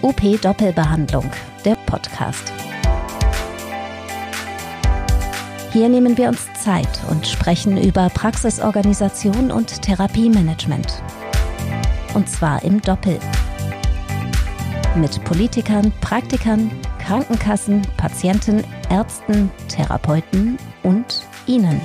UP Doppelbehandlung, der Podcast. Hier nehmen wir uns Zeit und sprechen über Praxisorganisation und Therapiemanagement. Und zwar im Doppel. Mit Politikern, Praktikern, Krankenkassen, Patienten, Ärzten, Therapeuten und Ihnen.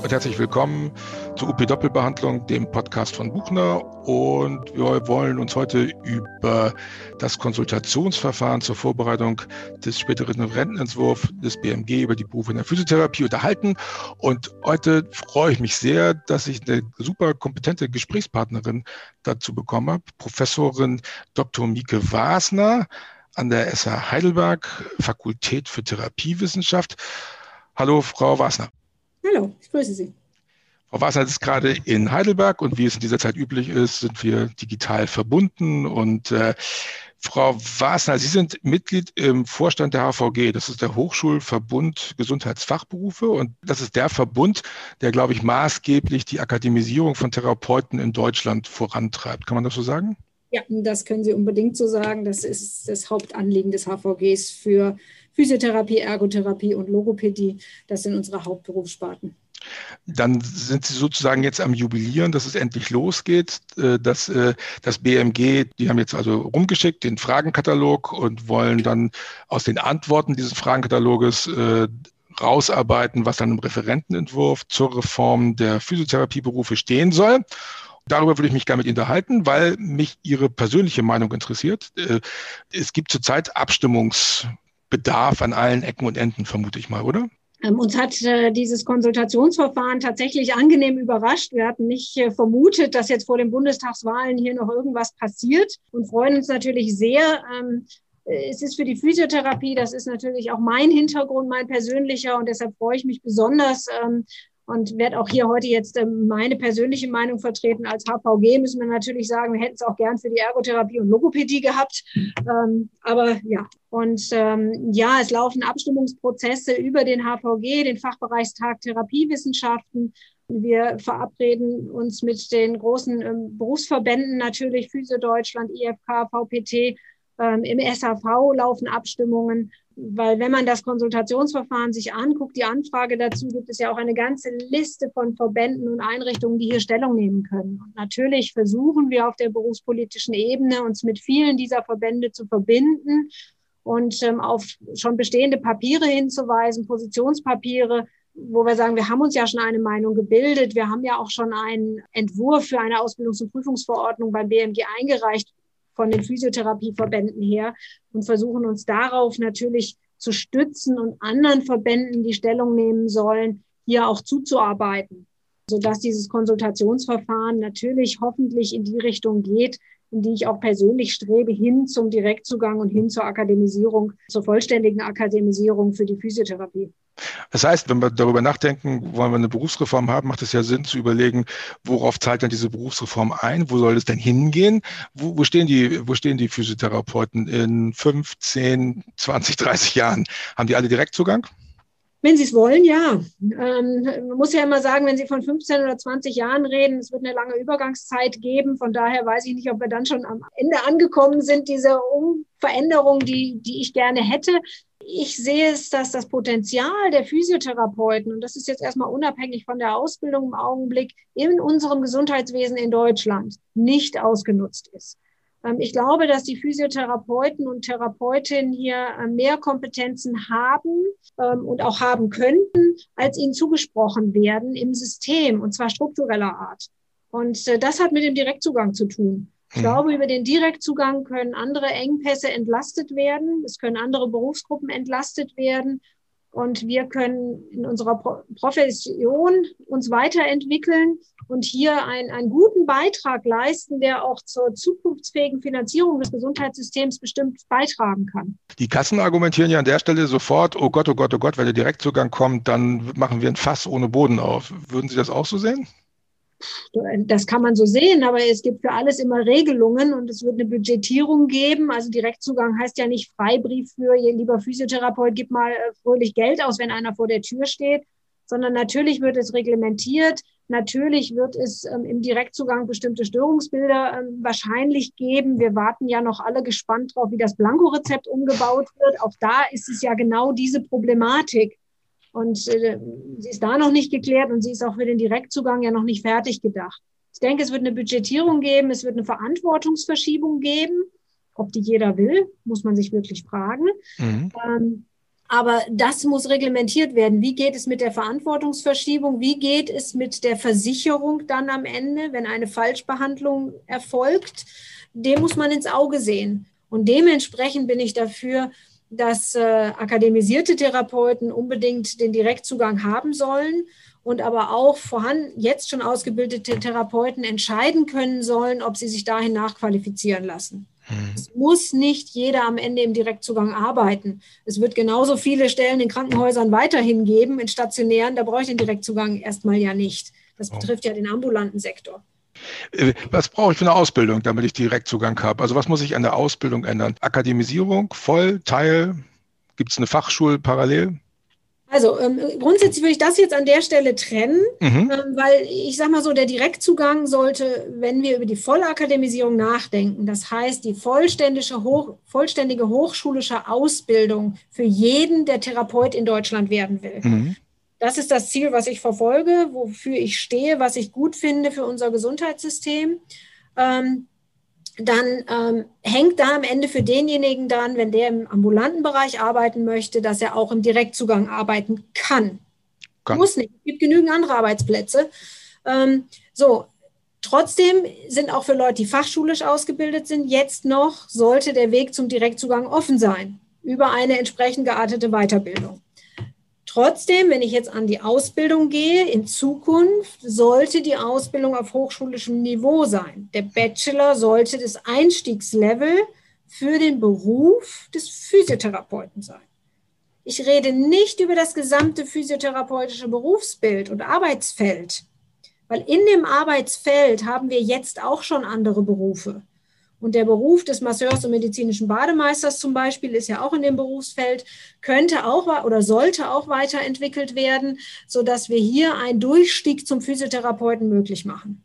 Und herzlich willkommen zur UP Doppelbehandlung, dem Podcast von Buchner. Und wir wollen uns heute über das Konsultationsverfahren zur Vorbereitung des späteren Rentenentwurfs des BMG über die Berufe in der Physiotherapie unterhalten. Und heute freue ich mich sehr, dass ich eine super kompetente Gesprächspartnerin dazu bekommen habe, Professorin Dr. Mieke Wasner an der SH Heidelberg, Fakultät für Therapiewissenschaft. Hallo, Frau Wasner. Hallo, ich grüße Sie. Frau Wasser ist gerade in Heidelberg und wie es in dieser Zeit üblich ist, sind wir digital verbunden. Und äh, Frau Wasner, Sie sind Mitglied im Vorstand der HVG. Das ist der Hochschulverbund Gesundheitsfachberufe und das ist der Verbund, der, glaube ich, maßgeblich die Akademisierung von Therapeuten in Deutschland vorantreibt. Kann man das so sagen? Ja, das können Sie unbedingt so sagen. Das ist das Hauptanliegen des HVGs für Physiotherapie, Ergotherapie und Logopädie. Das sind unsere Hauptberufssparten. Dann sind Sie sozusagen jetzt am Jubilieren, dass es endlich losgeht. Äh, äh, das BMG, die haben jetzt also rumgeschickt den Fragenkatalog und wollen dann aus den Antworten dieses Fragenkataloges äh, rausarbeiten, was dann im Referentenentwurf zur Reform der Physiotherapieberufe stehen soll. Darüber würde ich mich gerne mit Ihnen unterhalten, weil mich Ihre persönliche Meinung interessiert. Es gibt zurzeit Abstimmungsbedarf an allen Ecken und Enden, vermute ich mal, oder? Ähm, uns hat äh, dieses Konsultationsverfahren tatsächlich angenehm überrascht. Wir hatten nicht äh, vermutet, dass jetzt vor den Bundestagswahlen hier noch irgendwas passiert und freuen uns natürlich sehr. Ähm, äh, es ist für die Physiotherapie, das ist natürlich auch mein Hintergrund, mein persönlicher und deshalb freue ich mich besonders, ähm, und werde auch hier heute jetzt ähm, meine persönliche Meinung vertreten. Als HVG müssen wir natürlich sagen, wir hätten es auch gern für die Ergotherapie und Logopädie gehabt. Ähm, aber ja, und ähm, ja, es laufen Abstimmungsprozesse über den HVG, den Fachbereichstag Therapiewissenschaften. Wir verabreden uns mit den großen ähm, Berufsverbänden natürlich, Physio Deutschland, IFK, VPT, ähm, Im SAV laufen Abstimmungen, weil wenn man das Konsultationsverfahren sich anguckt, die Anfrage dazu, gibt es ja auch eine ganze Liste von Verbänden und Einrichtungen, die hier Stellung nehmen können. Und natürlich versuchen wir auf der berufspolitischen Ebene, uns mit vielen dieser Verbände zu verbinden und ähm, auf schon bestehende Papiere hinzuweisen, Positionspapiere, wo wir sagen, wir haben uns ja schon eine Meinung gebildet. Wir haben ja auch schon einen Entwurf für eine Ausbildungs- und Prüfungsverordnung beim BMG eingereicht, von den Physiotherapieverbänden her und versuchen uns darauf natürlich zu stützen und anderen Verbänden, die Stellung nehmen sollen, hier auch zuzuarbeiten, sodass dieses Konsultationsverfahren natürlich hoffentlich in die Richtung geht, in die ich auch persönlich strebe, hin zum Direktzugang und hin zur Akademisierung, zur vollständigen Akademisierung für die Physiotherapie. Das heißt, wenn wir darüber nachdenken, wollen wir eine Berufsreform haben, macht es ja Sinn zu überlegen, worauf zahlt denn diese Berufsreform ein? Wo soll es denn hingehen? Wo, wo, stehen, die, wo stehen die Physiotherapeuten in 15, 20, 30 Jahren? Haben die alle Direktzugang? Wenn Sie es wollen, ja. Ähm, man muss ja immer sagen, wenn Sie von 15 oder 20 Jahren reden, es wird eine lange Übergangszeit geben. Von daher weiß ich nicht, ob wir dann schon am Ende angekommen sind, diese Veränderung, die, die ich gerne hätte. Ich sehe es, dass das Potenzial der Physiotherapeuten, und das ist jetzt erstmal unabhängig von der Ausbildung im Augenblick, in unserem Gesundheitswesen in Deutschland nicht ausgenutzt ist. Ähm, ich glaube, dass die Physiotherapeuten und Therapeutinnen hier äh, mehr Kompetenzen haben ähm, und auch haben könnten, als ihnen zugesprochen werden im System, und zwar struktureller Art. Und äh, das hat mit dem Direktzugang zu tun. Ich mhm. glaube, über den Direktzugang können andere Engpässe entlastet werden. Es können andere Berufsgruppen entlastet werden. Und wir können in unserer Profession uns weiterentwickeln und hier ein, einen guten Beitrag leisten, der auch zur zukunftsfähigen Finanzierung des Gesundheitssystems bestimmt beitragen kann. Die Kassen argumentieren ja an der Stelle sofort, oh Gott, oh Gott, oh Gott, wenn der Direktzugang kommt, dann machen wir ein Fass ohne Boden auf. Würden Sie das auch so sehen? Das kann man so sehen, aber es gibt für alles immer Regelungen und es wird eine Budgetierung geben. Also Direktzugang heißt ja nicht Freibrief für, lieber Physiotherapeut, gib mal äh, fröhlich Geld aus, wenn einer vor der Tür steht, sondern natürlich wird es reglementiert. Natürlich wird es ähm, im Direktzugang bestimmte Störungsbilder ähm, wahrscheinlich geben. Wir warten ja noch alle gespannt drauf, wie das Blankorezept umgebaut wird. Auch da ist es ja genau diese Problematik. Und äh, sie ist da noch nicht geklärt und sie ist auch für den Direktzugang ja noch nicht fertig gedacht. Ich denke, es wird eine Budgetierung geben, es wird eine Verantwortungsverschiebung geben. Ob die jeder will, muss man sich wirklich fragen. Mhm. Ähm, aber das muss reglementiert werden. Wie geht es mit der Verantwortungsverschiebung? Wie geht es mit der Versicherung dann am Ende, wenn eine Falschbehandlung erfolgt? Dem muss man ins Auge sehen. Und dementsprechend bin ich dafür, dass äh, akademisierte Therapeuten unbedingt den Direktzugang haben sollen und aber auch vorhanden, jetzt schon ausgebildete Therapeuten entscheiden können sollen, ob sie sich dahin nachqualifizieren lassen. Mhm. Es muss nicht jeder am Ende im Direktzugang arbeiten. Es wird genauso viele Stellen in Krankenhäusern weiterhin geben, in stationären, da brauche ich den Direktzugang erstmal ja nicht. Das oh. betrifft ja den ambulanten Sektor. Äh, was brauche ich für eine Ausbildung, damit ich Direktzugang habe? Also was muss ich an der Ausbildung ändern? Akademisierung, voll, Teil? Gibt es eine Fachschule parallel? Also ähm, grundsätzlich würde ich das jetzt an der Stelle trennen, mhm. ähm, weil ich sage mal so, der Direktzugang sollte, wenn wir über die Vollakademisierung nachdenken, das heißt die vollständige, hoch, vollständige hochschulische Ausbildung für jeden, der Therapeut in Deutschland werden will. Mhm. Das ist das Ziel, was ich verfolge, wofür ich stehe, was ich gut finde für unser Gesundheitssystem. Ähm, dann ähm, hängt da am Ende für denjenigen dann, wenn der im ambulanten Bereich arbeiten möchte, dass er auch im Direktzugang arbeiten kann. kann. Muss nicht. Es gibt genügend andere Arbeitsplätze. Ähm, so, trotzdem sind auch für Leute, die fachschulisch ausgebildet sind, jetzt noch, sollte der Weg zum Direktzugang offen sein über eine entsprechend geartete Weiterbildung. Trotzdem, wenn ich jetzt an die Ausbildung gehe, in Zukunft sollte die Ausbildung auf hochschulischem Niveau sein. Der Bachelor sollte das Einstiegslevel für den Beruf des Physiotherapeuten sein. Ich rede nicht über das gesamte physiotherapeutische Berufsbild und Arbeitsfeld, weil in dem Arbeitsfeld haben wir jetzt auch schon andere Berufe. Und der Beruf des Masseurs und medizinischen Bademeisters zum Beispiel ist ja auch in dem Berufsfeld, könnte auch oder sollte auch weiterentwickelt werden, sodass wir hier einen Durchstieg zum Physiotherapeuten möglich machen.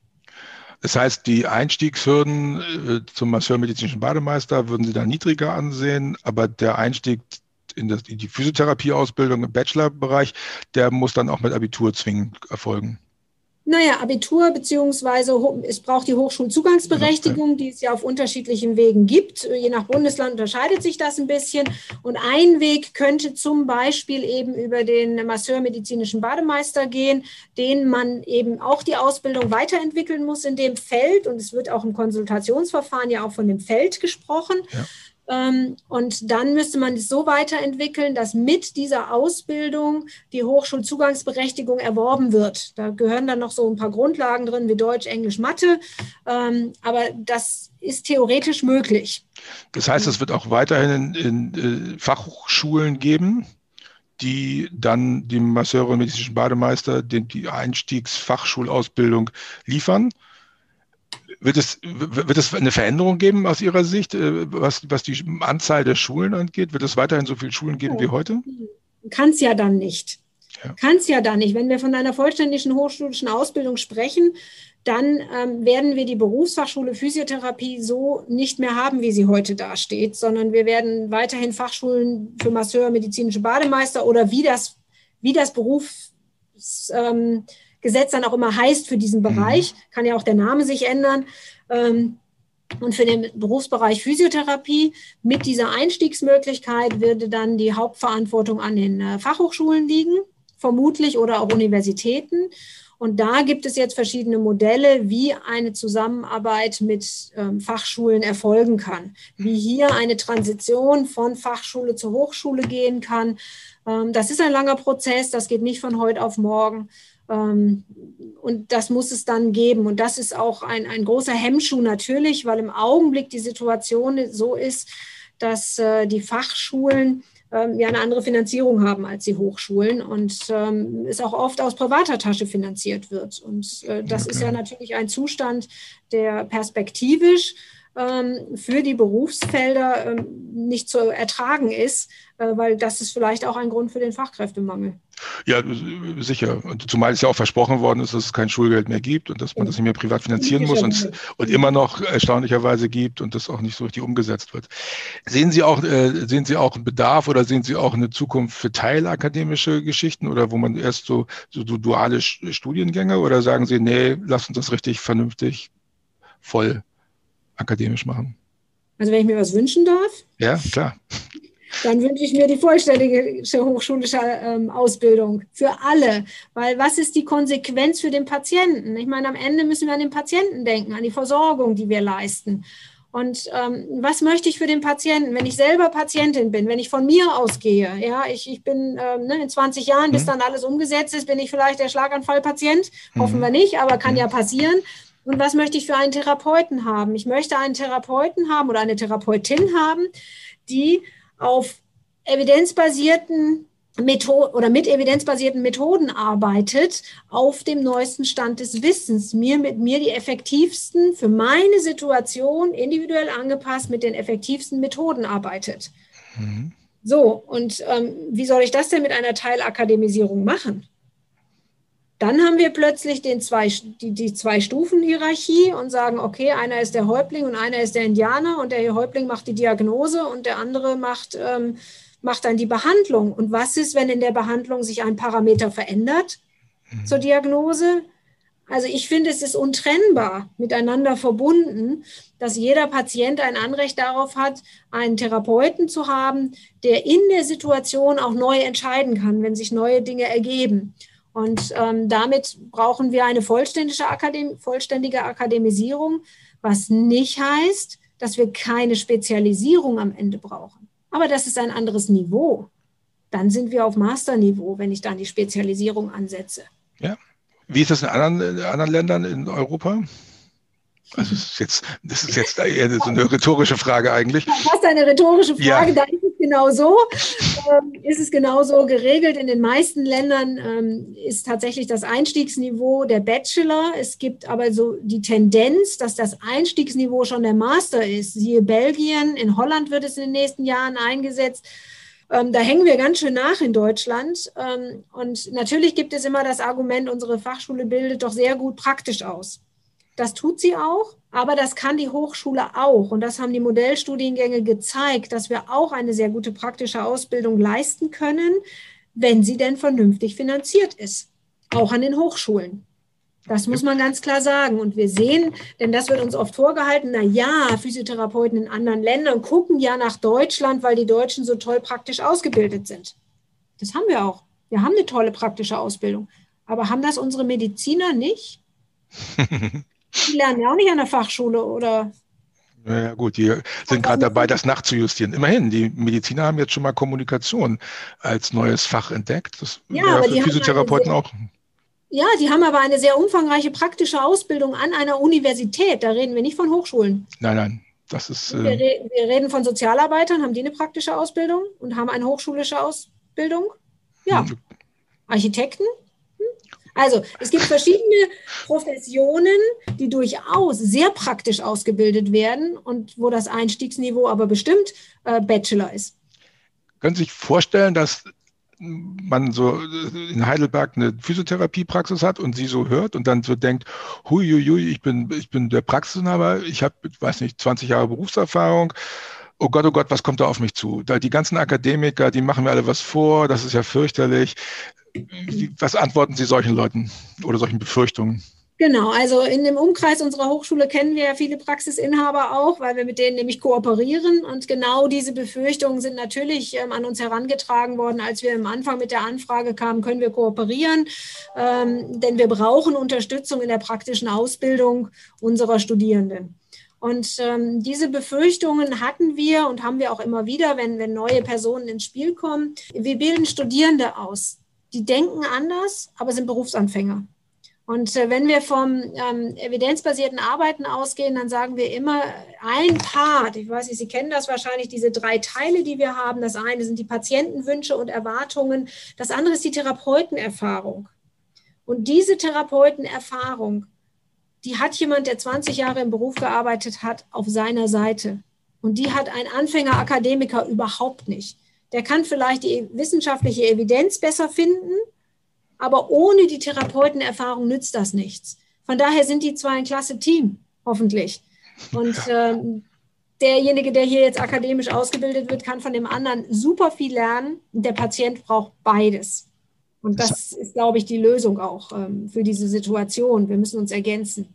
Das heißt, die Einstiegshürden äh, zum Masseur medizinischen Bademeister würden Sie da niedriger ansehen, aber der Einstieg in, das, in die Physiotherapieausbildung im Bachelorbereich, der muss dann auch mit Abitur zwingend erfolgen. Naja, Abitur beziehungsweise es braucht die Hochschulzugangsberechtigung, die es ja auf unterschiedlichen Wegen gibt. Je nach Bundesland unterscheidet sich das ein bisschen. Und ein Weg könnte zum Beispiel eben über den Masseur medizinischen Bademeister gehen, den man eben auch die Ausbildung weiterentwickeln muss in dem Feld. Und es wird auch im Konsultationsverfahren ja auch von dem Feld gesprochen. Ja. Ähm, und dann müsste man es so weiterentwickeln, dass mit dieser Ausbildung die Hochschulzugangsberechtigung erworben wird. Da gehören dann noch so ein paar Grundlagen drin wie Deutsch, Englisch, Mathe. Ähm, aber das ist theoretisch möglich. Das heißt, es wird auch weiterhin in, in äh, Fachhochschulen geben, die dann dem Masseure und medizinischen Bademeister die Einstiegsfachschulausbildung liefern. Wird es, wird es eine Veränderung geben aus Ihrer Sicht, äh, was, was die Anzahl der Schulen angeht? Wird es weiterhin so viele Schulen geben oh. wie heute? Kann es ja dann nicht. Ja. Kann es ja dann nicht. Wenn wir von einer vollständigen hochschulischen Ausbildung sprechen, dann ähm, werden wir die Berufsfachschule Physiotherapie so nicht mehr haben, wie sie heute dasteht, sondern wir werden weiterhin Fachschulen für Masseur, medizinische Bademeister oder wie das, wie das Berufs, ähm, Gesetz dann auch immer heißt für diesen mhm. Bereich. Kann ja auch der Name sich ändern. Ähm, und für den Berufsbereich Physiotherapie mit dieser Einstiegsmöglichkeit würde dann die Hauptverantwortung an den äh, Fachhochschulen liegen, vermutlich oder auch Universitäten. Und da gibt es jetzt verschiedene Modelle, wie eine Zusammenarbeit mit ähm, Fachschulen erfolgen kann, wie hier eine Transition von Fachschule zur Hochschule gehen kann. Ähm, das ist ein langer Prozess, das geht nicht von heute auf morgen. Ähm, und das muss es dann geben. Und das ist auch ein, ein großer Hemmschuh natürlich, weil im Augenblick die Situation so ist, dass äh, die Fachschulen ähm, ja eine andere Finanzierung haben als die Hochschulen und ähm, es auch oft aus privater Tasche finanziert wird. Und äh, das okay. ist ja natürlich ein Zustand, der perspektivisch für die Berufsfelder ähm, nicht zu ertragen ist, äh, weil das ist vielleicht auch ein Grund für den Fachkräftemangel. Ja, sicher. Und zumal es ja auch versprochen worden ist, dass es kein Schulgeld mehr gibt und dass man das nicht mehr privat finanzieren muss und, und immer noch erstaunlicherweise gibt und das auch nicht so richtig umgesetzt wird. Sehen Sie auch, äh, sehen Sie auch einen Bedarf oder sehen Sie auch eine Zukunft für teilakademische Geschichten oder wo man erst so, so, so duale Studiengänge oder sagen Sie, nee, lass uns das richtig vernünftig voll akademisch machen? Also wenn ich mir was wünschen darf? Ja, klar. Dann wünsche ich mir die vollständige hochschulische ähm, Ausbildung für alle. Weil was ist die Konsequenz für den Patienten? Ich meine, am Ende müssen wir an den Patienten denken, an die Versorgung, die wir leisten. Und ähm, was möchte ich für den Patienten, wenn ich selber Patientin bin, wenn ich von mir ausgehe? Ja, ich, ich bin ähm, ne, in 20 Jahren, mhm. bis dann alles umgesetzt ist, bin ich vielleicht der Schlaganfallpatient. Mhm. Hoffen wir nicht, aber kann mhm. ja passieren. Und was möchte ich für einen Therapeuten haben? Ich möchte einen Therapeuten haben oder eine Therapeutin haben, die auf evidenzbasierten Methoden oder mit evidenzbasierten Methoden arbeitet, auf dem neuesten Stand des Wissens, mir mit mir die effektivsten für meine Situation individuell angepasst mit den effektivsten Methoden arbeitet. Mhm. So, und ähm, wie soll ich das denn mit einer Teilakademisierung machen? Dann haben wir plötzlich den zwei, die, die Zwei-Stufen-Hierarchie und sagen, okay, einer ist der Häuptling und einer ist der Indianer und der Häuptling macht die Diagnose und der andere macht, ähm, macht dann die Behandlung. Und was ist, wenn in der Behandlung sich ein Parameter verändert mhm. zur Diagnose? Also ich finde, es ist untrennbar miteinander verbunden, dass jeder Patient ein Anrecht darauf hat, einen Therapeuten zu haben, der in der Situation auch neu entscheiden kann, wenn sich neue Dinge ergeben. Und ähm, damit brauchen wir eine vollständige, Akadem vollständige Akademisierung, was nicht heißt, dass wir keine Spezialisierung am Ende brauchen. Aber das ist ein anderes Niveau. Dann sind wir auf Masterniveau, wenn ich dann die Spezialisierung ansetze. Ja. Wie ist das in anderen, in anderen Ländern in Europa? Also das ist jetzt, das ist jetzt eher so eine rhetorische Frage eigentlich. Fast eine rhetorische Frage. Ja. Da ist es genau so. Ähm, ist es genauso geregelt. In den meisten Ländern ähm, ist tatsächlich das Einstiegsniveau der Bachelor. Es gibt aber so die Tendenz, dass das Einstiegsniveau schon der Master ist. Siehe Belgien, in Holland wird es in den nächsten Jahren eingesetzt. Ähm, da hängen wir ganz schön nach in Deutschland. Ähm, und natürlich gibt es immer das Argument, unsere Fachschule bildet doch sehr gut praktisch aus. Das tut sie auch, aber das kann die Hochschule auch. Und das haben die Modellstudiengänge gezeigt, dass wir auch eine sehr gute praktische Ausbildung leisten können, wenn sie denn vernünftig finanziert ist. Auch an den Hochschulen. Das muss man ganz klar sagen. Und wir sehen, denn das wird uns oft vorgehalten, na ja, Physiotherapeuten in anderen Ländern gucken ja nach Deutschland, weil die Deutschen so toll praktisch ausgebildet sind. Das haben wir auch. Wir haben eine tolle praktische Ausbildung. Aber haben das unsere Mediziner nicht? Die lernen ja auch nicht an der Fachschule, oder? Ja, gut, die sind gerade dabei, das nachzujustieren. Immerhin, die Mediziner haben jetzt schon mal Kommunikation als neues Fach entdeckt. Das ja, aber für Physiotherapeuten auch. Ja, die haben aber eine sehr umfangreiche praktische Ausbildung an einer Universität. Da reden wir nicht von Hochschulen. Nein, nein, das ist. Äh, wir, re wir reden von Sozialarbeitern. Haben die eine praktische Ausbildung und haben eine hochschulische Ausbildung? Ja. Hm. Architekten? Also es gibt verschiedene Professionen, die durchaus sehr praktisch ausgebildet werden und wo das Einstiegsniveau aber bestimmt äh, Bachelor ist. Können Sie sich vorstellen, dass man so in Heidelberg eine Physiotherapiepraxis hat und sie so hört und dann so denkt, huiuiui, ich bin, ich bin der Praxisinhaber, ich habe, weiß nicht, 20 Jahre Berufserfahrung, oh Gott, oh Gott, was kommt da auf mich zu? Die ganzen Akademiker, die machen mir alle was vor, das ist ja fürchterlich. Was antworten Sie solchen Leuten oder solchen Befürchtungen? Genau, also in dem Umkreis unserer Hochschule kennen wir ja viele Praxisinhaber auch, weil wir mit denen nämlich kooperieren. Und genau diese Befürchtungen sind natürlich ähm, an uns herangetragen worden, als wir am Anfang mit der Anfrage kamen, können wir kooperieren? Ähm, denn wir brauchen Unterstützung in der praktischen Ausbildung unserer Studierenden. Und ähm, diese Befürchtungen hatten wir und haben wir auch immer wieder, wenn, wenn neue Personen ins Spiel kommen. Wir bilden Studierende aus die denken anders, aber sind Berufsanfänger. Und äh, wenn wir vom ähm, evidenzbasierten Arbeiten ausgehen, dann sagen wir immer ein Part, ich weiß nicht, Sie kennen das wahrscheinlich, diese drei Teile, die wir haben. Das eine sind die Patientenwünsche und Erwartungen, das andere ist die Therapeutenerfahrung. Und diese Therapeutenerfahrung die hat jemand, der 20 Jahre im Beruf gearbeitet hat, auf seiner Seite. Und die hat ein Anfänger-Akademiker überhaupt nicht. Der kann vielleicht die wissenschaftliche Evidenz besser finden, aber ohne die Therapeutenerfahrung nützt das nichts. Von daher sind die zwei ein klasse Team, hoffentlich. Und ähm, derjenige, der hier jetzt akademisch ausgebildet wird, kann von dem anderen super viel lernen. Der Patient braucht beides. Und das ist, glaube ich, die Lösung auch ähm, für diese Situation. Wir müssen uns ergänzen.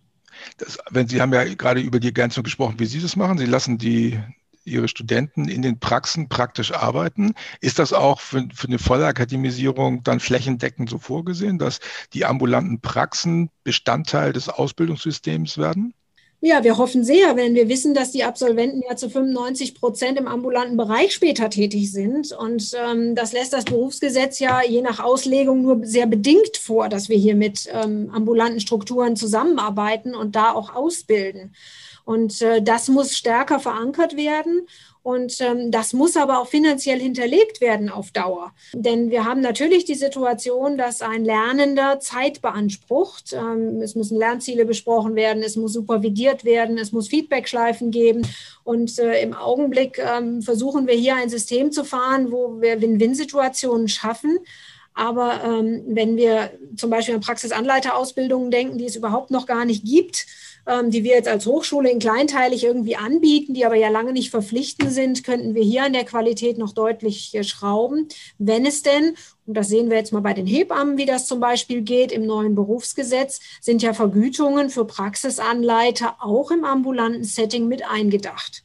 Das, wenn Sie haben ja gerade über die Ergänzung gesprochen, wie Sie das machen. Sie lassen die Ihre Studenten in den Praxen praktisch arbeiten. Ist das auch für, für eine Vollakademisierung dann flächendeckend so vorgesehen, dass die ambulanten Praxen Bestandteil des Ausbildungssystems werden? Ja, wir hoffen sehr, wenn wir wissen, dass die Absolventen ja zu 95 Prozent im ambulanten Bereich später tätig sind. Und ähm, das lässt das Berufsgesetz ja je nach Auslegung nur sehr bedingt vor, dass wir hier mit ähm, ambulanten Strukturen zusammenarbeiten und da auch ausbilden. Und äh, das muss stärker verankert werden. Und ähm, das muss aber auch finanziell hinterlegt werden auf Dauer. Denn wir haben natürlich die Situation, dass ein Lernender Zeit beansprucht. Ähm, es müssen Lernziele besprochen werden, es muss supervidiert werden, es muss Feedbackschleifen geben. Und äh, im Augenblick ähm, versuchen wir hier ein System zu fahren, wo wir Win-Win-Situationen schaffen. Aber ähm, wenn wir zum Beispiel an Praxisanleiterausbildungen denken, die es überhaupt noch gar nicht gibt, ähm, die wir jetzt als Hochschule in kleinteilig irgendwie anbieten, die aber ja lange nicht verpflichtend sind, könnten wir hier an der Qualität noch deutlich äh, schrauben, wenn es denn, und das sehen wir jetzt mal bei den Hebammen, wie das zum Beispiel geht im neuen Berufsgesetz, sind ja Vergütungen für Praxisanleiter auch im ambulanten Setting mit eingedacht.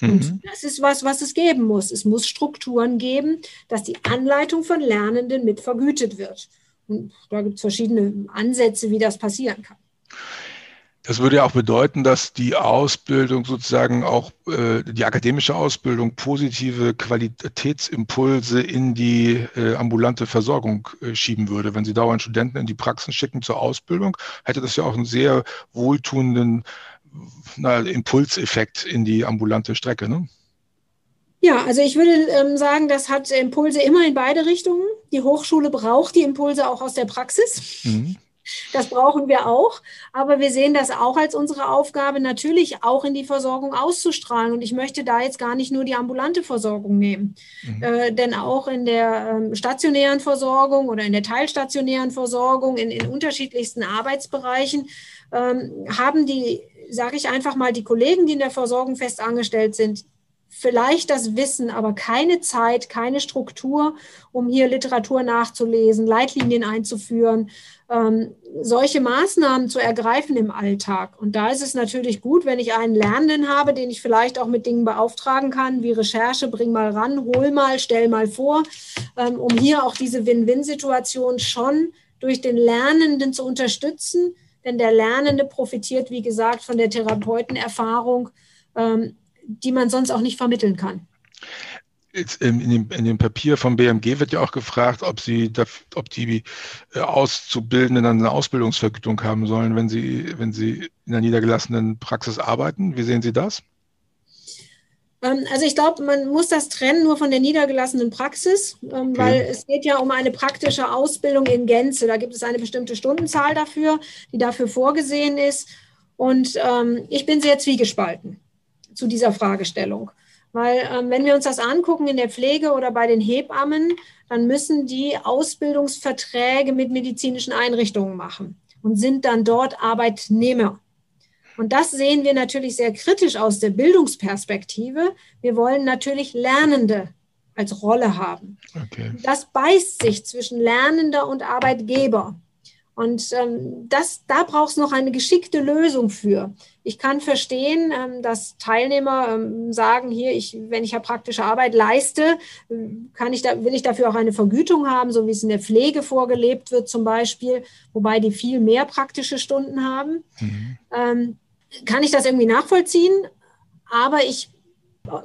Und mhm. das ist was, was es geben muss. Es muss Strukturen geben, dass die Anleitung von Lernenden mit vergütet wird. Und da gibt es verschiedene Ansätze, wie das passieren kann. Das würde ja auch bedeuten, dass die Ausbildung sozusagen auch äh, die akademische Ausbildung positive Qualitätsimpulse in die äh, ambulante Versorgung äh, schieben würde. Wenn Sie dauernd Studenten in die Praxen schicken zur Ausbildung, hätte das ja auch einen sehr wohltuenden na, Impulseffekt in die ambulante Strecke. Ne? Ja, also ich würde ähm, sagen, das hat Impulse immer in beide Richtungen. Die Hochschule braucht die Impulse auch aus der Praxis. Mhm. Das brauchen wir auch. Aber wir sehen das auch als unsere Aufgabe, natürlich auch in die Versorgung auszustrahlen. Und ich möchte da jetzt gar nicht nur die ambulante Versorgung nehmen. Mhm. Äh, denn auch in der äh, stationären Versorgung oder in der teilstationären Versorgung, in, in unterschiedlichsten Arbeitsbereichen, ähm, haben die, sage ich einfach mal, die Kollegen, die in der Versorgung fest angestellt sind, vielleicht das Wissen, aber keine Zeit, keine Struktur, um hier Literatur nachzulesen, Leitlinien einzuführen, ähm, solche Maßnahmen zu ergreifen im Alltag. Und da ist es natürlich gut, wenn ich einen Lernenden habe, den ich vielleicht auch mit Dingen beauftragen kann, wie Recherche, bring mal ran, hol mal, stell mal vor, ähm, um hier auch diese Win-Win-Situation schon durch den Lernenden zu unterstützen. Denn der Lernende profitiert, wie gesagt, von der Therapeutenerfahrung. Ähm, die man sonst auch nicht vermitteln kann. In dem, in dem, Papier vom BMG wird ja auch gefragt, ob, sie, ob die äh, Auszubildenden eine Ausbildungsvergütung haben sollen, wenn sie, wenn sie in der niedergelassenen Praxis arbeiten. Wie sehen Sie das? Ähm, also ich glaube, man muss das trennen nur von der niedergelassenen Praxis, ähm, okay. weil es geht ja um eine praktische Ausbildung in Gänze. Da gibt es eine bestimmte Stundenzahl dafür, die dafür vorgesehen ist. Und ähm, ich bin sehr zwiegespalten zu dieser Fragestellung. Weil wenn wir uns das angucken in der Pflege oder bei den Hebammen, dann müssen die Ausbildungsverträge mit medizinischen Einrichtungen machen und sind dann dort Arbeitnehmer. Und das sehen wir natürlich sehr kritisch aus der Bildungsperspektive. Wir wollen natürlich Lernende als Rolle haben. Okay. Das beißt sich zwischen Lernender und Arbeitgeber. Und ähm, das, da braucht es noch eine geschickte Lösung für. Ich kann verstehen, ähm, dass Teilnehmer ähm, sagen, hier, ich, wenn ich ja praktische Arbeit leiste, kann ich da, will ich dafür auch eine Vergütung haben, so wie es in der Pflege vorgelebt wird zum Beispiel, wobei die viel mehr praktische Stunden haben. Mhm. Kann ich das irgendwie nachvollziehen? Aber ich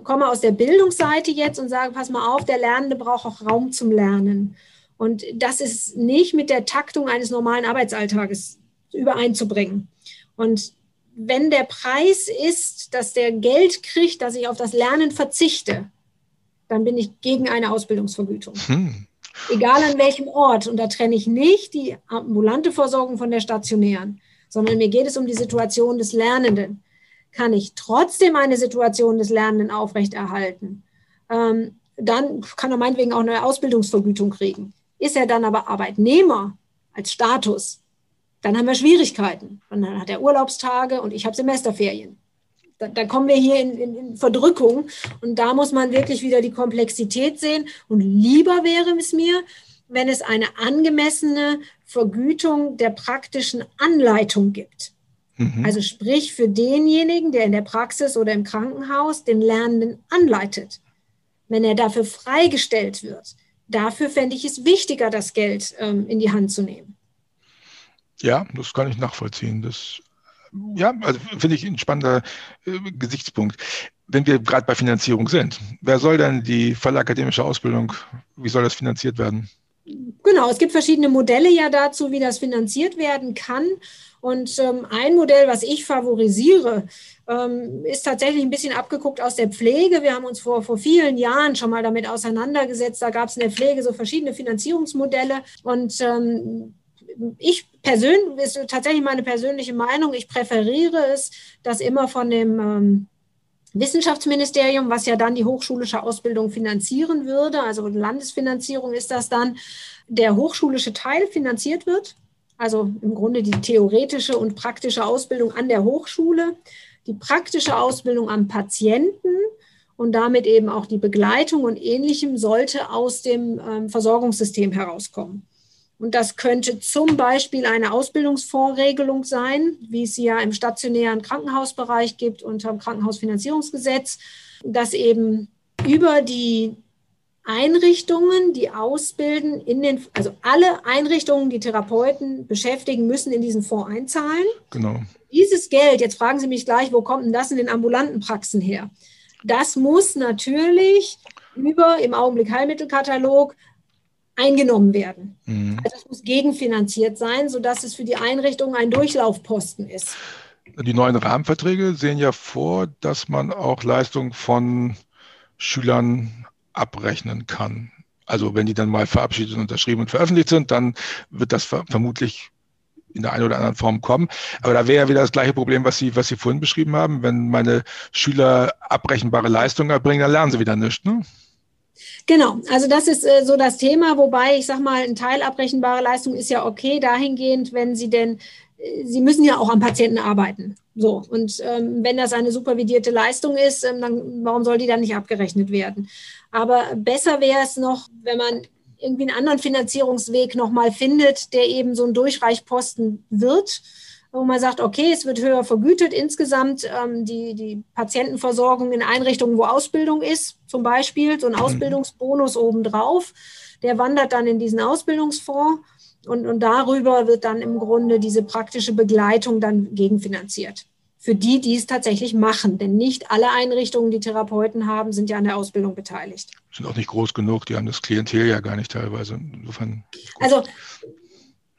komme aus der Bildungsseite jetzt und sage, pass mal auf, der Lernende braucht auch Raum zum Lernen. Und das ist nicht mit der Taktung eines normalen Arbeitsalltages übereinzubringen. Und wenn der Preis ist, dass der Geld kriegt, dass ich auf das Lernen verzichte, dann bin ich gegen eine Ausbildungsvergütung. Hm. Egal an welchem Ort. Und da trenne ich nicht die ambulante Versorgung von der stationären, sondern mir geht es um die Situation des Lernenden. Kann ich trotzdem eine Situation des Lernenden aufrechterhalten? Ähm, dann kann er meinetwegen auch eine Ausbildungsvergütung kriegen. Ist er dann aber Arbeitnehmer als Status, dann haben wir Schwierigkeiten. Und dann hat er Urlaubstage und ich habe Semesterferien. Da, da, kommen wir hier in, in, in, Verdrückung. Und da muss man wirklich wieder die Komplexität sehen. Und lieber wäre es mir, wenn es eine angemessene Vergütung der praktischen Anleitung gibt. Mhm. Also sprich für denjenigen, der in der Praxis oder im Krankenhaus den Lernenden anleitet. Wenn er dafür freigestellt wird, dafür fände ich es wichtiger, das Geld ähm, in die Hand zu nehmen. Ja, das kann ich nachvollziehen. Das, ja, also finde ich ein spannender äh, Gesichtspunkt. Wenn wir gerade bei Finanzierung sind, wer soll denn die vollakademische Ausbildung, wie soll das finanziert werden? Genau, es gibt verschiedene Modelle ja dazu, wie das finanziert werden kann. Und ähm, ein Modell, was ich favorisiere, ähm, ist tatsächlich ein bisschen abgeguckt aus der Pflege. Wir haben uns vor, vor vielen Jahren schon mal damit auseinandergesetzt. Da gab es in der Pflege so verschiedene Finanzierungsmodelle. Und ähm, ich persönlich, ist tatsächlich meine persönliche Meinung, ich präferiere es, dass immer von dem ähm, Wissenschaftsministerium, was ja dann die hochschulische Ausbildung finanzieren würde, also Landesfinanzierung ist das dann, der hochschulische Teil finanziert wird. Also im Grunde die theoretische und praktische Ausbildung an der Hochschule, die praktische Ausbildung am Patienten und damit eben auch die Begleitung und ähnlichem sollte aus dem ähm, Versorgungssystem herauskommen. Und das könnte zum Beispiel eine Ausbildungsvorregelung sein, wie es sie ja im stationären Krankenhausbereich gibt unter dem Krankenhausfinanzierungsgesetz, dass eben über die Einrichtungen, die ausbilden, in den, also alle Einrichtungen, die Therapeuten beschäftigen, müssen in diesen Fonds einzahlen. Genau. Dieses Geld, jetzt fragen Sie mich gleich, wo kommt denn das in den ambulanten Praxen her? Das muss natürlich über im Augenblick Heilmittelkatalog eingenommen werden. Mhm. Also es muss gegenfinanziert sein, sodass es für die Einrichtung ein Durchlaufposten ist. Die neuen Rahmenverträge sehen ja vor, dass man auch Leistungen von Schülern abrechnen kann. Also wenn die dann mal verabschiedet, unterschrieben und veröffentlicht sind, dann wird das vermutlich in der einen oder anderen Form kommen. Aber da wäre ja wieder das gleiche Problem, was Sie, was Sie vorhin beschrieben haben. Wenn meine Schüler abrechenbare Leistungen erbringen, dann lernen sie wieder nichts. Ne? Genau, also das ist äh, so das Thema, wobei ich sage mal, ein Teil abrechenbare Leistung ist ja okay dahingehend, wenn Sie denn, äh, Sie müssen ja auch am Patienten arbeiten. So, und ähm, wenn das eine supervidierte Leistung ist, ähm, dann warum soll die dann nicht abgerechnet werden? Aber besser wäre es noch, wenn man irgendwie einen anderen Finanzierungsweg nochmal findet, der eben so ein Durchreichposten wird wo man sagt, okay, es wird höher vergütet insgesamt, ähm, die, die Patientenversorgung in Einrichtungen, wo Ausbildung ist, zum Beispiel, so ein mhm. Ausbildungsbonus obendrauf, der wandert dann in diesen Ausbildungsfonds und, und darüber wird dann im Grunde diese praktische Begleitung dann gegenfinanziert. Für die, die es tatsächlich machen. Denn nicht alle Einrichtungen, die Therapeuten haben, sind ja an der Ausbildung beteiligt. Sind auch nicht groß genug, die haben das Klientel ja gar nicht teilweise. Insofern. Also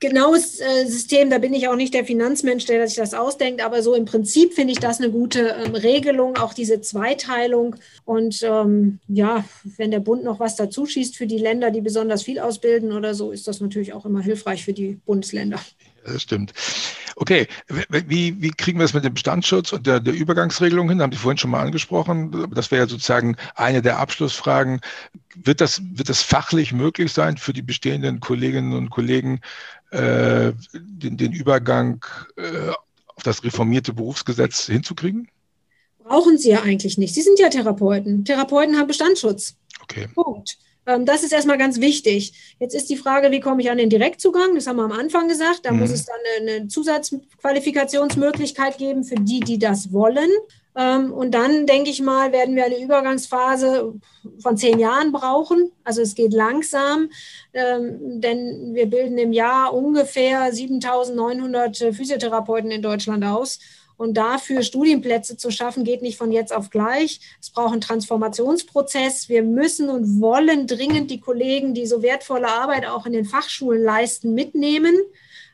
genaues äh, System, da bin ich auch nicht der Finanzmensch, der sich das ausdenkt, aber so im Prinzip finde ich das eine gute ähm, Regelung, auch diese Zweiteilung. Und ähm, ja, wenn der Bund noch was dazu schießt für die Länder, die besonders viel ausbilden oder so, ist das natürlich auch immer hilfreich für die Bundesländer. Das stimmt. Okay, wie, wie kriegen wir es mit dem Bestandsschutz und der, der Übergangsregelung hin? Haben Sie vorhin schon mal angesprochen. Das wäre ja sozusagen eine der Abschlussfragen. Wird das, wird das fachlich möglich sein für die bestehenden Kolleginnen und Kollegen, äh, den, den Übergang äh, auf das reformierte Berufsgesetz hinzukriegen? Brauchen Sie ja eigentlich nicht. Sie sind ja Therapeuten. Therapeuten haben Bestandsschutz. Okay. Punkt. Ähm, das ist erstmal ganz wichtig. Jetzt ist die Frage, wie komme ich an den Direktzugang? Das haben wir am Anfang gesagt. Da mhm. muss es dann eine Zusatzqualifikationsmöglichkeit geben für die, die das wollen. Ähm, und dann, denke ich mal, werden wir eine Übergangsphase von zehn Jahren brauchen. Also es geht langsam, ähm, denn wir bilden im Jahr ungefähr 7900 Physiotherapeuten in Deutschland aus. Und dafür Studienplätze zu schaffen, geht nicht von jetzt auf gleich. Es braucht einen Transformationsprozess. Wir müssen und wollen dringend die Kollegen, die so wertvolle Arbeit auch in den Fachschulen leisten, mitnehmen.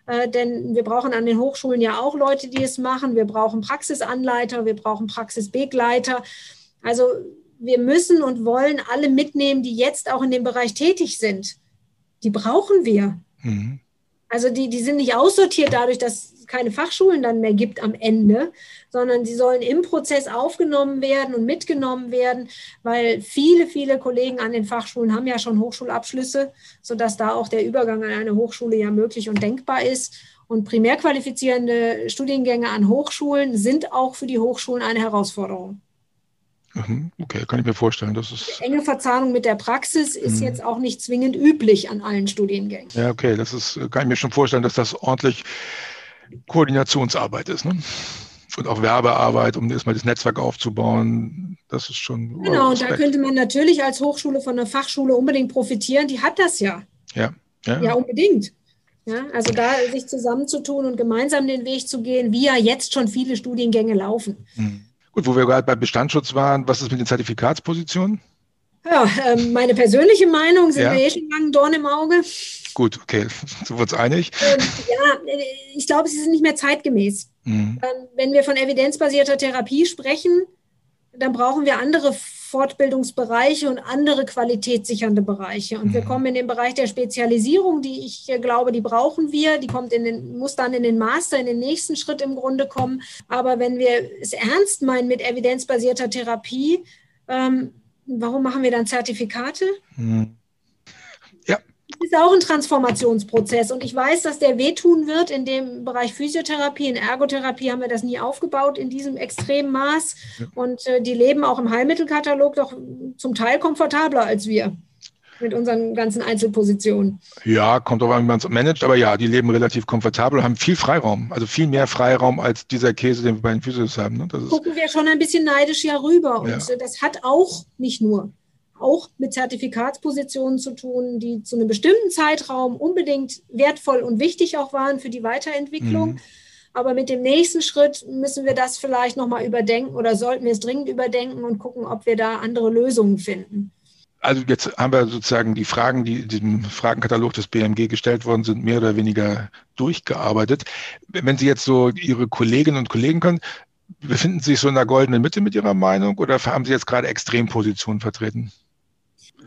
Äh, denn wir brauchen an den Hochschulen ja auch Leute, die es machen. Wir brauchen Praxisanleiter, wir brauchen Praxisbegleiter. Also wir müssen und wollen alle mitnehmen, die jetzt auch in dem Bereich tätig sind. Die brauchen wir. Mhm. Also die, die sind nicht aussortiert dadurch, dass keine Fachschulen dann mehr gibt am Ende, sondern sie sollen im Prozess aufgenommen werden und mitgenommen werden, weil viele, viele Kollegen an den Fachschulen haben ja schon Hochschulabschlüsse, sodass da auch der Übergang an eine Hochschule ja möglich und denkbar ist. Und primär qualifizierende Studiengänge an Hochschulen sind auch für die Hochschulen eine Herausforderung. Mhm, okay, kann ich mir vorstellen. Das ist Die enge Verzahnung mit der Praxis ist mhm. jetzt auch nicht zwingend üblich an allen Studiengängen. Ja, okay, das ist, kann ich mir schon vorstellen, dass das ordentlich Koordinationsarbeit ist. Ne? Und auch Werbearbeit, um erstmal das Netzwerk aufzubauen. Das ist schon. Genau, und da könnte man natürlich als Hochschule von einer Fachschule unbedingt profitieren. Die hat das ja. Ja, ja. ja unbedingt. Ja, also da sich zusammenzutun und gemeinsam den Weg zu gehen, wie ja jetzt schon viele Studiengänge laufen. Mhm. Gut, wo wir gerade bei Bestandsschutz waren, was ist mit den Zertifikatspositionen? Ja, ähm, meine persönliche Meinung sind ja. wir eh schon lange Dorn im Auge. Gut, okay, so wird es einig. Ähm, ja, ich glaube, sie sind nicht mehr zeitgemäß. Mhm. Ähm, wenn wir von evidenzbasierter Therapie sprechen, dann brauchen wir andere Fortbildungsbereiche und andere qualitätssichernde Bereiche. Und wir mhm. kommen in den Bereich der Spezialisierung, die ich glaube, die brauchen wir. Die kommt in den, muss dann in den Master, in den nächsten Schritt im Grunde kommen. Aber wenn wir es ernst meinen mit evidenzbasierter Therapie, ähm, warum machen wir dann Zertifikate? Mhm ist auch ein Transformationsprozess und ich weiß, dass der wehtun wird in dem Bereich Physiotherapie. In Ergotherapie haben wir das nie aufgebaut in diesem extremen Maß ja. und äh, die leben auch im Heilmittelkatalog doch zum Teil komfortabler als wir mit unseren ganzen Einzelpositionen. Ja, kommt auch an, wie man es managt, aber ja, die leben relativ komfortabel, haben viel Freiraum, also viel mehr Freiraum als dieser Käse, den wir bei den Physios haben. Ne? Gucken wir schon ein bisschen neidisch ja rüber und ja. das hat auch nicht nur auch mit Zertifikatspositionen zu tun, die zu einem bestimmten Zeitraum unbedingt wertvoll und wichtig auch waren für die Weiterentwicklung. Mhm. Aber mit dem nächsten Schritt müssen wir das vielleicht nochmal überdenken oder sollten wir es dringend überdenken und gucken, ob wir da andere Lösungen finden. Also jetzt haben wir sozusagen die Fragen, die in diesem Fragenkatalog des BMG gestellt worden sind, mehr oder weniger durchgearbeitet. Wenn Sie jetzt so Ihre Kolleginnen und Kollegen können, befinden Sie sich so in der goldenen Mitte mit Ihrer Meinung oder haben Sie jetzt gerade Extrempositionen vertreten?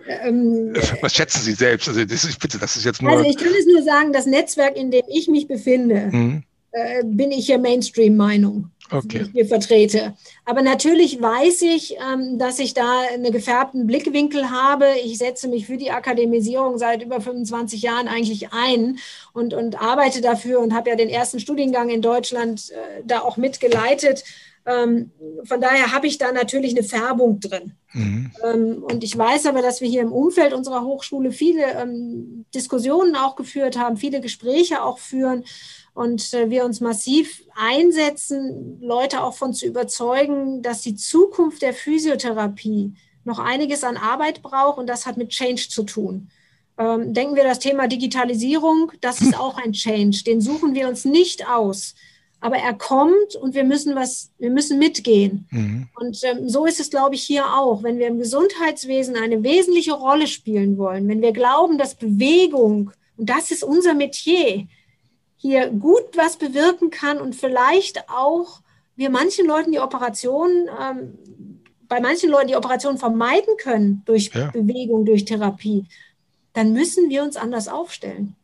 Ähm, Was schätzen Sie selbst? Also das ist, bitte, das ist jetzt nur. Also ich kann es nur sagen, das Netzwerk, in dem ich mich befinde, mhm. äh, bin ich ja Mainstream-Meinung. Okay. Die ich vertrete. Aber natürlich weiß ich, ähm, dass ich da einen gefärbten Blickwinkel habe. Ich setze mich für die Akademisierung seit über 25 Jahren eigentlich ein und, und arbeite dafür und habe ja den ersten Studiengang in Deutschland äh, da auch mitgeleitet. Ähm, von daher habe ich da natürlich eine Färbung drin. Mhm. Ähm, und ich weiß aber, dass wir hier im Umfeld unserer Hochschule viele ähm, Diskussionen auch geführt haben, viele Gespräche auch führen und äh, wir uns massiv einsetzen, Leute auch von zu überzeugen, dass die Zukunft der Physiotherapie noch einiges an Arbeit braucht und das hat mit Change zu tun. Ähm, denken wir das Thema Digitalisierung, das ist auch ein Change, den suchen wir uns nicht aus aber er kommt und wir müssen was, wir müssen mitgehen. Mhm. Und ähm, so ist es, glaube ich, hier auch. Wenn wir im Gesundheitswesen eine wesentliche Rolle spielen wollen, wenn wir glauben, dass Bewegung, und das ist unser Metier, hier gut was bewirken kann und vielleicht auch wir manchen Leuten die Operation, ähm, bei manchen Leuten die Operation vermeiden können durch ja. Bewegung, durch Therapie, dann müssen wir uns anders aufstellen.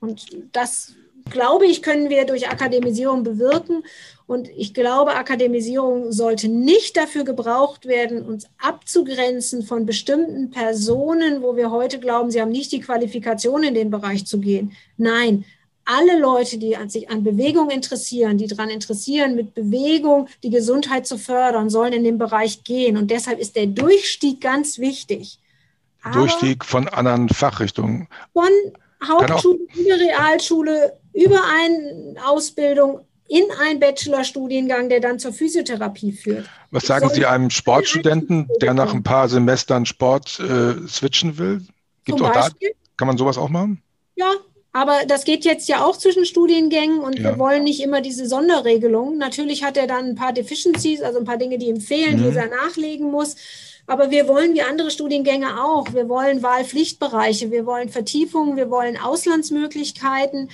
Und das glaube ich, können wir durch Akademisierung bewirken. Und ich glaube, Akademisierung sollte nicht dafür gebraucht werden, uns abzugrenzen von bestimmten Personen, wo wir heute glauben, sie haben nicht die Qualifikation, in den Bereich zu gehen. Nein, alle Leute, die sich an Bewegung interessieren, die daran interessieren, mit Bewegung die Gesundheit zu fördern, sollen in den Bereich gehen. Und deshalb ist der Durchstieg ganz wichtig. Durchstieg von anderen Fachrichtungen. Von Hauptschule, über Realschule, über eine Ausbildung in einen Bachelorstudiengang, der dann zur Physiotherapie führt. Was sagen Sie einem Sportstudenten, der nach ein paar Semestern Sport äh, switchen will? Gibt auch da, kann man sowas auch machen? Ja, aber das geht jetzt ja auch zwischen Studiengängen und ja. wir wollen nicht immer diese Sonderregelung. Natürlich hat er dann ein paar Deficiencies, also ein paar Dinge, die ihm fehlen, mhm. die er nachlegen muss. Aber wir wollen wie andere Studiengänge auch. Wir wollen Wahlpflichtbereiche, wir wollen Vertiefungen, wir wollen Auslandsmöglichkeiten,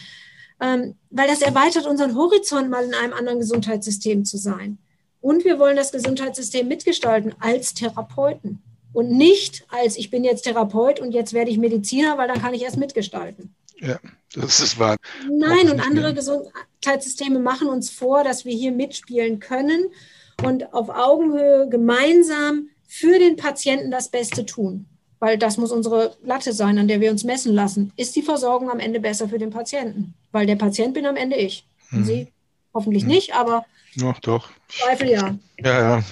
ähm, weil das erweitert unseren Horizont, mal in einem anderen Gesundheitssystem zu sein. Und wir wollen das Gesundheitssystem mitgestalten als Therapeuten und nicht als ich bin jetzt Therapeut und jetzt werde ich Mediziner, weil dann kann ich erst mitgestalten. Ja, das ist wahr. Nein, und andere Gesundheitssysteme machen uns vor, dass wir hier mitspielen können und auf Augenhöhe gemeinsam für den Patienten das Beste tun. Weil das muss unsere Latte sein, an der wir uns messen lassen. Ist die Versorgung am Ende besser für den Patienten? Weil der Patient bin am Ende ich. Und hm. Sie hoffentlich hm. nicht, aber Ach, doch. Zweifel ja. Ja, ja.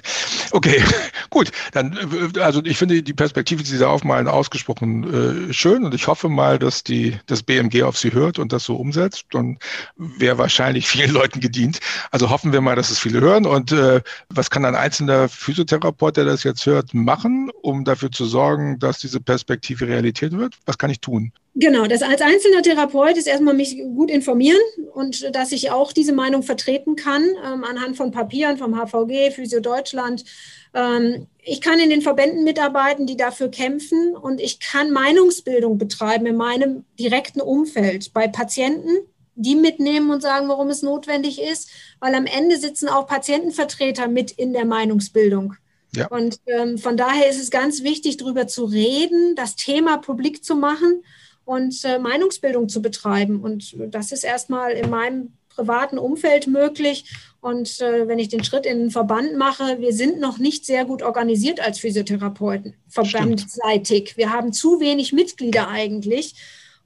Okay, gut. Dann, äh, also ich finde die Perspektive, die Sie da aufmalen, ausgesprochen äh, schön und ich hoffe mal, dass die, das BMG auf Sie hört und das so umsetzt. Dann wäre wahrscheinlich vielen Leuten gedient. Also hoffen wir mal, dass es viele hören. Und äh, was kann ein einzelner Physiotherapeut, der das jetzt hört, machen, um dafür zu sorgen, dass diese Perspektive Realität wird? Was kann ich tun? Genau, das als einzelner Therapeut ist erstmal mich gut informieren und dass ich auch diese Meinung vertreten kann ähm, anhand von Papieren vom HVG, Physio Deutschland. Ähm, ich kann in den Verbänden mitarbeiten, die dafür kämpfen und ich kann Meinungsbildung betreiben in meinem direkten Umfeld bei Patienten, die mitnehmen und sagen, warum es notwendig ist, weil am Ende sitzen auch Patientenvertreter mit in der Meinungsbildung. Ja. Und ähm, von daher ist es ganz wichtig, darüber zu reden, das Thema publik zu machen und äh, Meinungsbildung zu betreiben. Und das ist erstmal in meinem privaten Umfeld möglich. Und äh, wenn ich den Schritt in den Verband mache, wir sind noch nicht sehr gut organisiert als Physiotherapeuten, verbandseitig. Wir haben zu wenig Mitglieder eigentlich.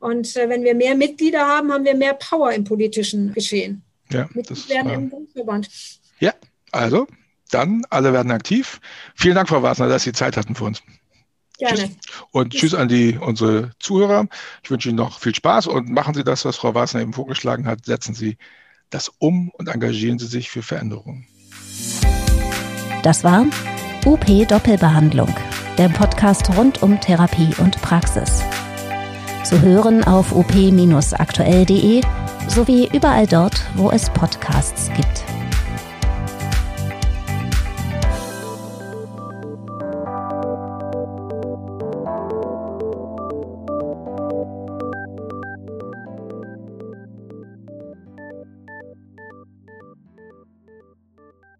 Und äh, wenn wir mehr Mitglieder haben, haben wir mehr Power im politischen Geschehen. Ja, das werden im Bundesverband. Ja, also dann alle werden aktiv. Vielen Dank, Frau Wasner, dass Sie Zeit hatten für uns. Gerne. Tschüss. Und tschüss an die, unsere Zuhörer. Ich wünsche Ihnen noch viel Spaß und machen Sie das, was Frau Wasner eben vorgeschlagen hat. Setzen Sie das um und engagieren Sie sich für Veränderungen. Das war UP Doppelbehandlung, der Podcast rund um Therapie und Praxis. Zu hören auf op-aktuell.de sowie überall dort, wo es Podcasts gibt.